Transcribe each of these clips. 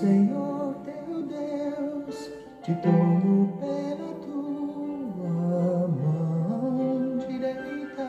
Senhor teu Deus te tomo pela tua mão direita.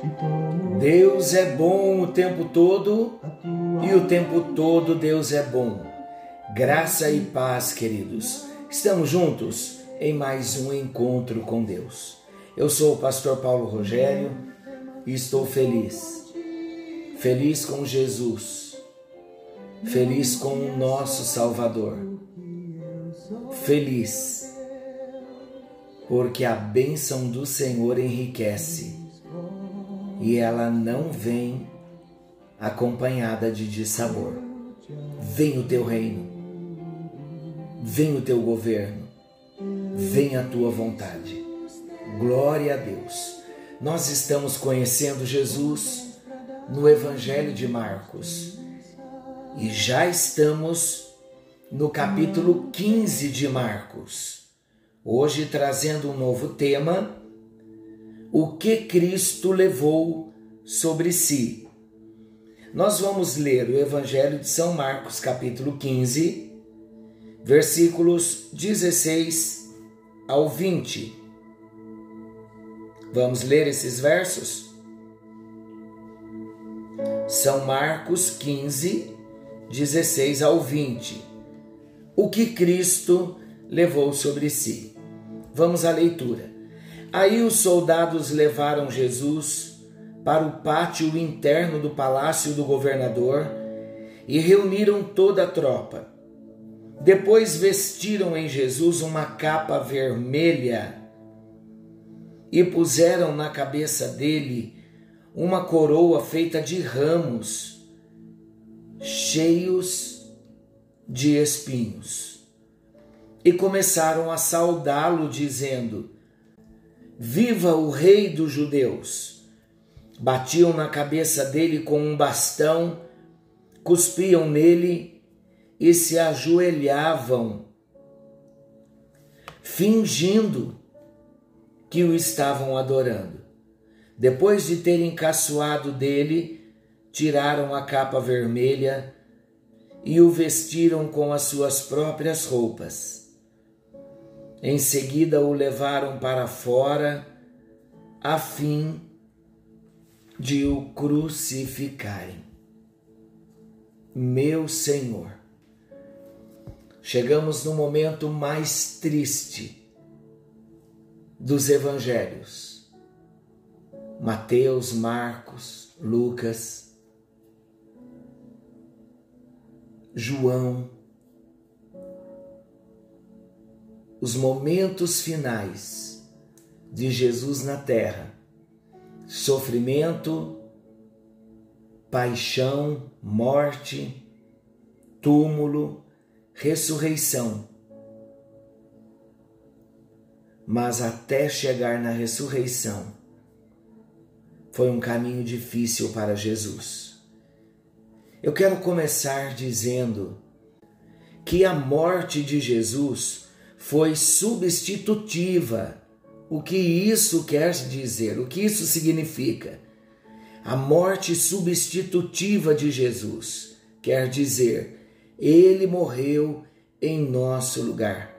Te tomo Deus é bom o tempo todo e o tempo todo Deus é bom. Graça e paz, queridos. Estamos juntos em mais um encontro com Deus. Eu sou o pastor Paulo Rogério e estou feliz. Feliz com Jesus. Feliz com o nosso Salvador. Feliz porque a bênção do Senhor enriquece e ela não vem acompanhada de dissabor. Vem o teu reino, vem o teu governo, vem a tua vontade. Glória a Deus. Nós estamos conhecendo Jesus no Evangelho de Marcos e já estamos no capítulo 15 de Marcos. Hoje trazendo um novo tema: o que Cristo levou sobre si. Nós vamos ler o Evangelho de São Marcos, capítulo 15, versículos 16 ao 20. Vamos ler esses versos? São Marcos 15, 16 ao 20. O que Cristo levou sobre si. Vamos à leitura. Aí os soldados levaram Jesus para o pátio interno do palácio do governador e reuniram toda a tropa. Depois vestiram em Jesus uma capa vermelha e puseram na cabeça dele uma coroa feita de ramos cheios de espinhos. E começaram a saudá-lo, dizendo: Viva o Rei dos Judeus! Batiam na cabeça dele com um bastão, cuspiam nele e se ajoelhavam, fingindo que o estavam adorando. Depois de terem caçoado dele, tiraram a capa vermelha e o vestiram com as suas próprias roupas. Em seguida o levaram para fora, a fim de o crucificarem. Meu Senhor, chegamos no momento mais triste dos evangelhos. Mateus, Marcos, Lucas, João, os momentos finais de Jesus na terra, sofrimento, paixão, morte, túmulo, ressurreição. Mas até chegar na ressurreição, foi um caminho difícil para Jesus. Eu quero começar dizendo que a morte de Jesus foi substitutiva. O que isso quer dizer? O que isso significa? A morte substitutiva de Jesus quer dizer, ele morreu em nosso lugar.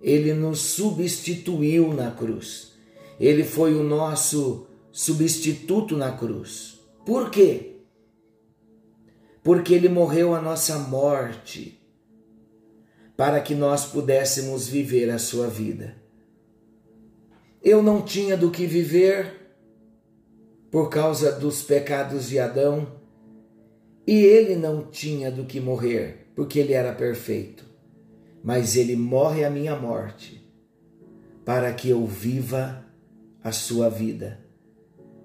Ele nos substituiu na cruz. Ele foi o nosso substituto na cruz. Por quê? Porque ele morreu a nossa morte para que nós pudéssemos viver a sua vida. Eu não tinha do que viver por causa dos pecados de Adão, e ele não tinha do que morrer, porque ele era perfeito. Mas ele morre a minha morte para que eu viva a sua vida.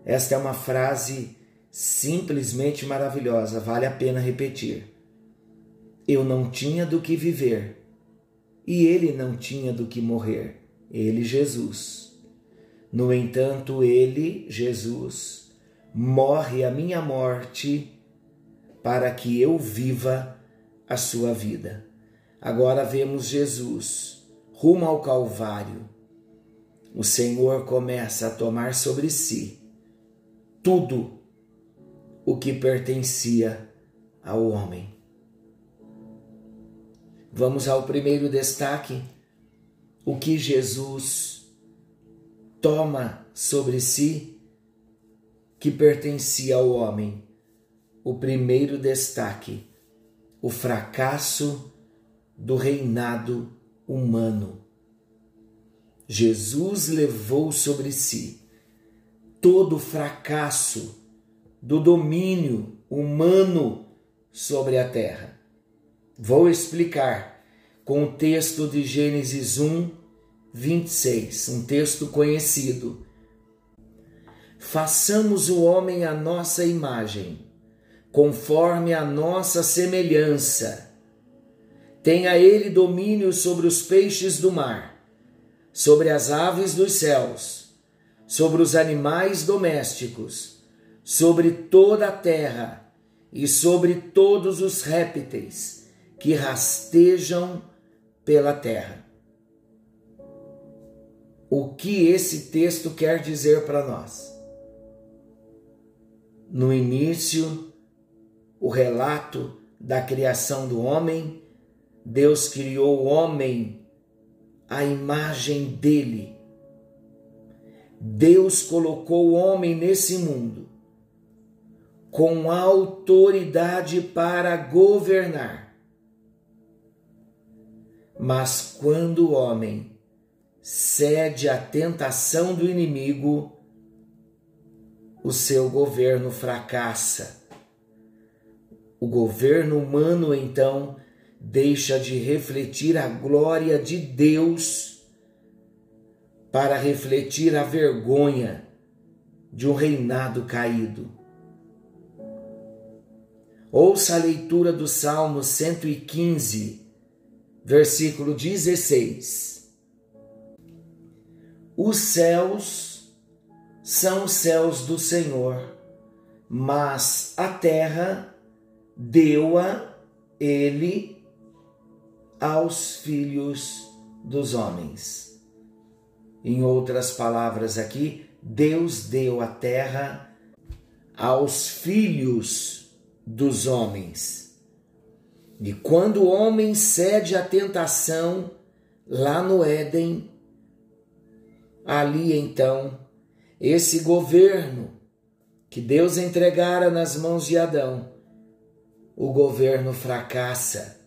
Esta é uma frase simplesmente maravilhosa, vale a pena repetir. Eu não tinha do que viver e ele não tinha do que morrer, ele, Jesus. No entanto, ele, Jesus, morre a minha morte para que eu viva a sua vida. Agora vemos Jesus rumo ao Calvário. O Senhor começa a tomar sobre si tudo o que pertencia ao homem. Vamos ao primeiro destaque: o que Jesus toma sobre si que pertencia ao homem. O primeiro destaque: o fracasso do reinado humano. Jesus levou sobre si todo o fracasso do domínio humano sobre a terra. Vou explicar com o texto de Gênesis 1, 26, um texto conhecido. Façamos o homem à nossa imagem, conforme a nossa semelhança. Tenha ele domínio sobre os peixes do mar, sobre as aves dos céus, sobre os animais domésticos, sobre toda a terra e sobre todos os répteis que rastejam pela terra. O que esse texto quer dizer para nós? No início, o relato da criação do homem, Deus criou o homem à imagem dele. Deus colocou o homem nesse mundo com autoridade para governar. Mas quando o homem cede à tentação do inimigo, o seu governo fracassa. O governo humano, então, deixa de refletir a glória de Deus para refletir a vergonha de um reinado caído. Ouça a leitura do Salmo 115 versículo 16. Os céus são os céus do Senhor, mas a terra deu-a ele aos filhos dos homens. Em outras palavras aqui, Deus deu a terra aos filhos dos homens. E quando o homem cede à tentação lá no Éden, ali então, esse governo que Deus entregara nas mãos de Adão, o governo fracassa.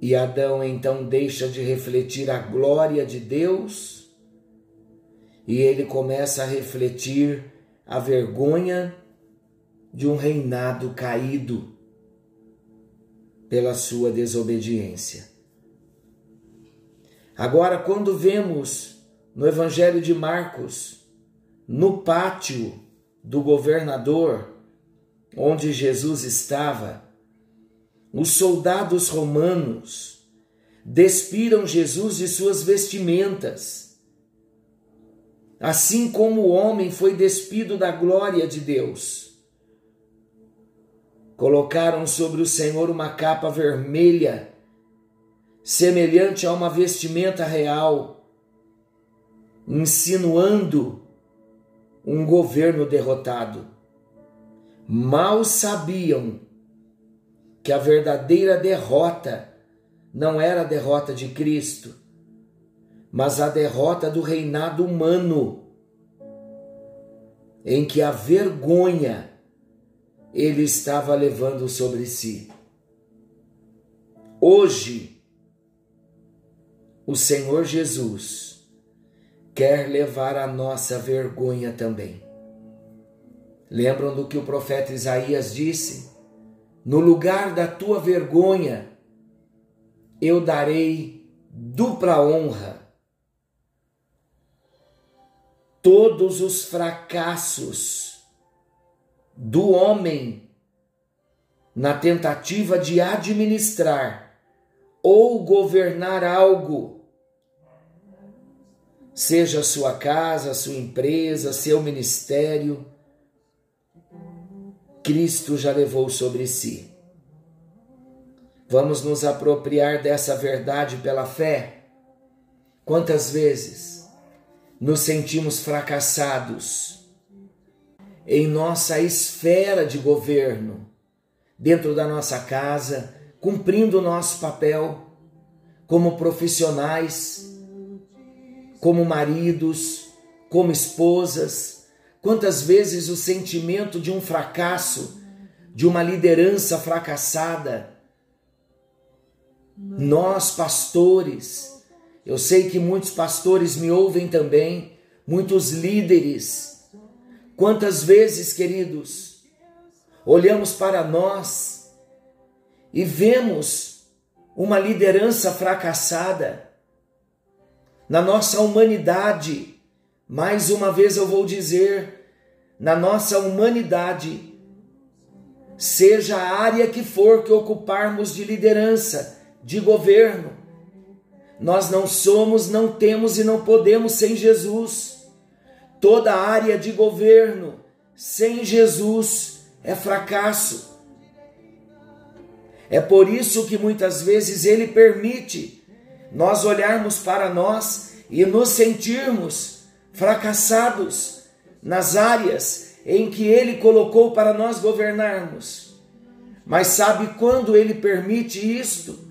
E Adão então deixa de refletir a glória de Deus e ele começa a refletir a vergonha de um reinado caído pela sua desobediência. Agora, quando vemos no Evangelho de Marcos, no pátio do governador, onde Jesus estava, os soldados romanos despiram Jesus de suas vestimentas, assim como o homem foi despido da glória de Deus Colocaram sobre o Senhor uma capa vermelha, semelhante a uma vestimenta real, insinuando um governo derrotado. Mal sabiam que a verdadeira derrota não era a derrota de Cristo, mas a derrota do reinado humano, em que a vergonha ele estava levando sobre si. Hoje, o Senhor Jesus quer levar a nossa vergonha também. Lembram do que o profeta Isaías disse? No lugar da tua vergonha, eu darei dupla honra. Todos os fracassos do homem na tentativa de administrar ou governar algo, seja sua casa, sua empresa, seu ministério, Cristo já levou sobre si. Vamos nos apropriar dessa verdade pela fé? Quantas vezes nos sentimos fracassados? Em nossa esfera de governo, dentro da nossa casa, cumprindo o nosso papel como profissionais, como maridos, como esposas. Quantas vezes o sentimento de um fracasso, de uma liderança fracassada, nós pastores, eu sei que muitos pastores me ouvem também, muitos líderes. Quantas vezes, queridos, olhamos para nós e vemos uma liderança fracassada na nossa humanidade. Mais uma vez eu vou dizer, na nossa humanidade, seja a área que for que ocuparmos de liderança, de governo, nós não somos, não temos e não podemos sem Jesus. Toda área de governo sem Jesus é fracasso. É por isso que muitas vezes ele permite nós olharmos para nós e nos sentirmos fracassados nas áreas em que ele colocou para nós governarmos. Mas sabe quando ele permite isto?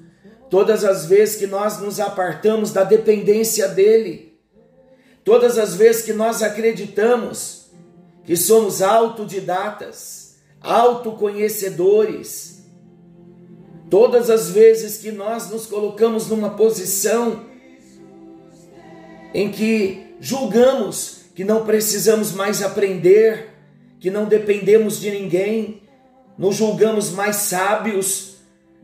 Todas as vezes que nós nos apartamos da dependência dele, todas as vezes que nós acreditamos que somos autodidatas, autoconhecedores, todas as vezes que nós nos colocamos numa posição em que julgamos que não precisamos mais aprender, que não dependemos de ninguém, nos julgamos mais sábios,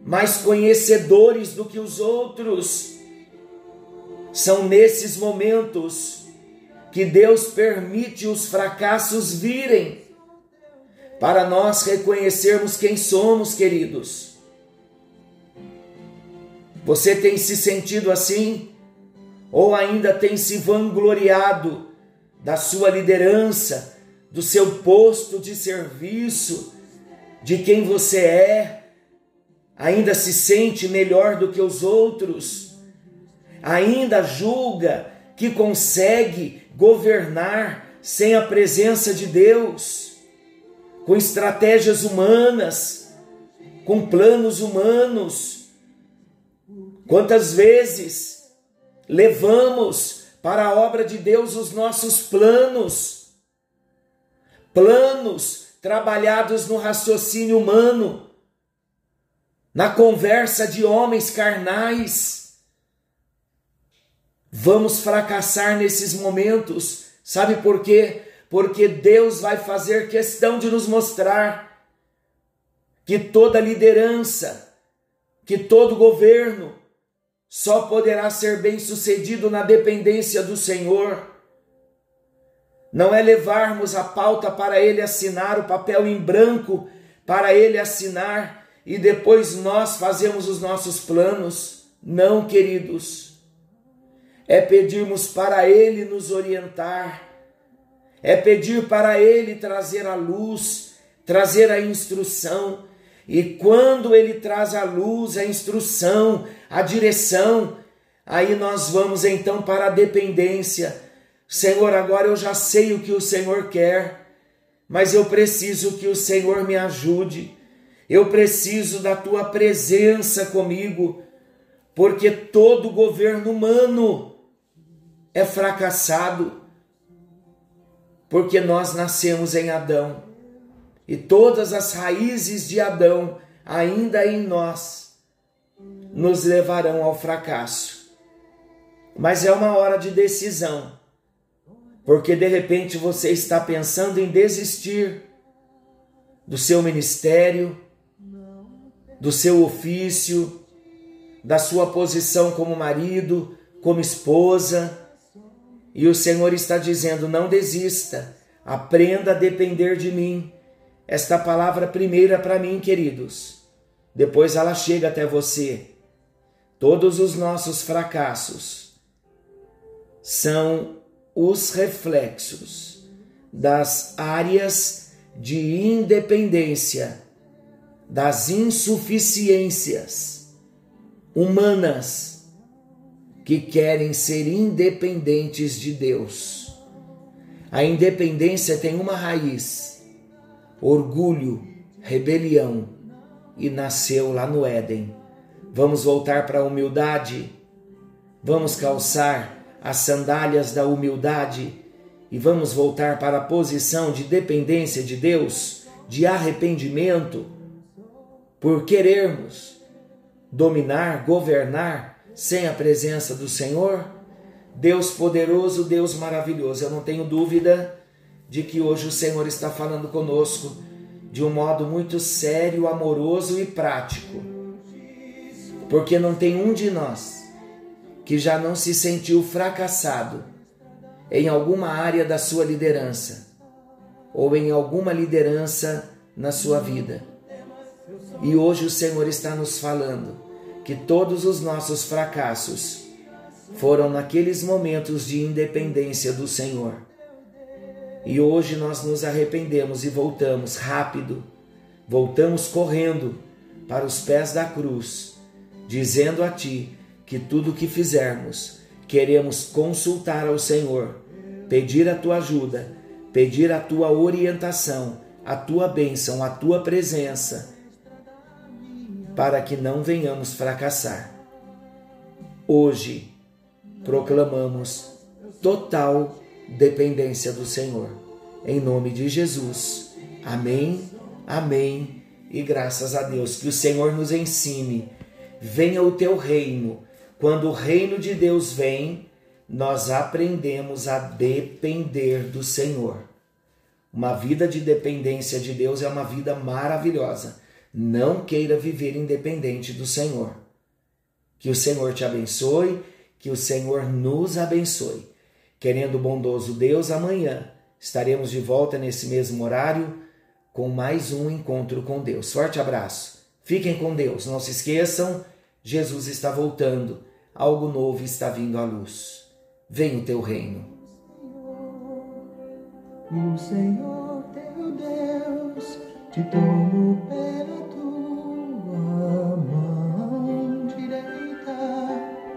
mais conhecedores do que os outros. São nesses momentos que Deus permite os fracassos virem para nós reconhecermos quem somos, queridos. Você tem se sentido assim? Ou ainda tem se vangloriado da sua liderança, do seu posto de serviço, de quem você é? ainda se sente melhor do que os outros, ainda julga que consegue governar sem a presença de Deus, com estratégias humanas, com planos humanos. Quantas vezes levamos para a obra de Deus os nossos planos, planos trabalhados no raciocínio humano, na conversa de homens carnais. Vamos fracassar nesses momentos, sabe por quê? Porque Deus vai fazer questão de nos mostrar que toda liderança, que todo governo só poderá ser bem sucedido na dependência do Senhor. Não é levarmos a pauta para ele assinar, o papel em branco para ele assinar e depois nós fazemos os nossos planos. Não, queridos. É pedirmos para Ele nos orientar, é pedir para Ele trazer a luz, trazer a instrução. E quando Ele traz a luz, a instrução, a direção, aí nós vamos então para a dependência. Senhor, agora eu já sei o que o Senhor quer, mas eu preciso que o Senhor me ajude. Eu preciso da tua presença comigo, porque todo governo humano é fracassado, porque nós nascemos em Adão e todas as raízes de Adão, ainda em nós, nos levarão ao fracasso. Mas é uma hora de decisão, porque de repente você está pensando em desistir do seu ministério, do seu ofício, da sua posição como marido, como esposa. E o Senhor está dizendo: não desista, aprenda a depender de mim. Esta palavra primeira para mim, queridos. Depois ela chega até você. Todos os nossos fracassos são os reflexos das áreas de independência das insuficiências humanas que querem ser independentes de Deus. A independência tem uma raiz: orgulho, rebelião, e nasceu lá no Éden. Vamos voltar para a humildade. Vamos calçar as sandálias da humildade e vamos voltar para a posição de dependência de Deus, de arrependimento, por querermos dominar, governar sem a presença do Senhor. Deus poderoso, Deus maravilhoso, eu não tenho dúvida de que hoje o Senhor está falando conosco de um modo muito sério, amoroso e prático. Porque não tem um de nós que já não se sentiu fracassado em alguma área da sua liderança ou em alguma liderança na sua vida. E hoje o Senhor está nos falando que todos os nossos fracassos foram naqueles momentos de independência do Senhor. E hoje nós nos arrependemos e voltamos rápido, voltamos correndo para os pés da cruz, dizendo a Ti que tudo o que fizermos, queremos consultar ao Senhor, pedir a Tua ajuda, pedir a Tua orientação, a Tua bênção, a Tua presença, para que não venhamos fracassar. Hoje proclamamos total dependência do Senhor. Em nome de Jesus. Amém, amém e graças a Deus. Que o Senhor nos ensine. Venha o teu reino. Quando o reino de Deus vem, nós aprendemos a depender do Senhor. Uma vida de dependência de Deus é uma vida maravilhosa. Não queira viver independente do Senhor. Que o Senhor te abençoe, que o Senhor nos abençoe. Querendo o bondoso Deus, amanhã estaremos de volta nesse mesmo horário com mais um encontro com Deus. Forte abraço. Fiquem com Deus. Não se esqueçam, Jesus está voltando. Algo novo está vindo à luz. Vem o teu reino. O Senhor teu Deus te tomou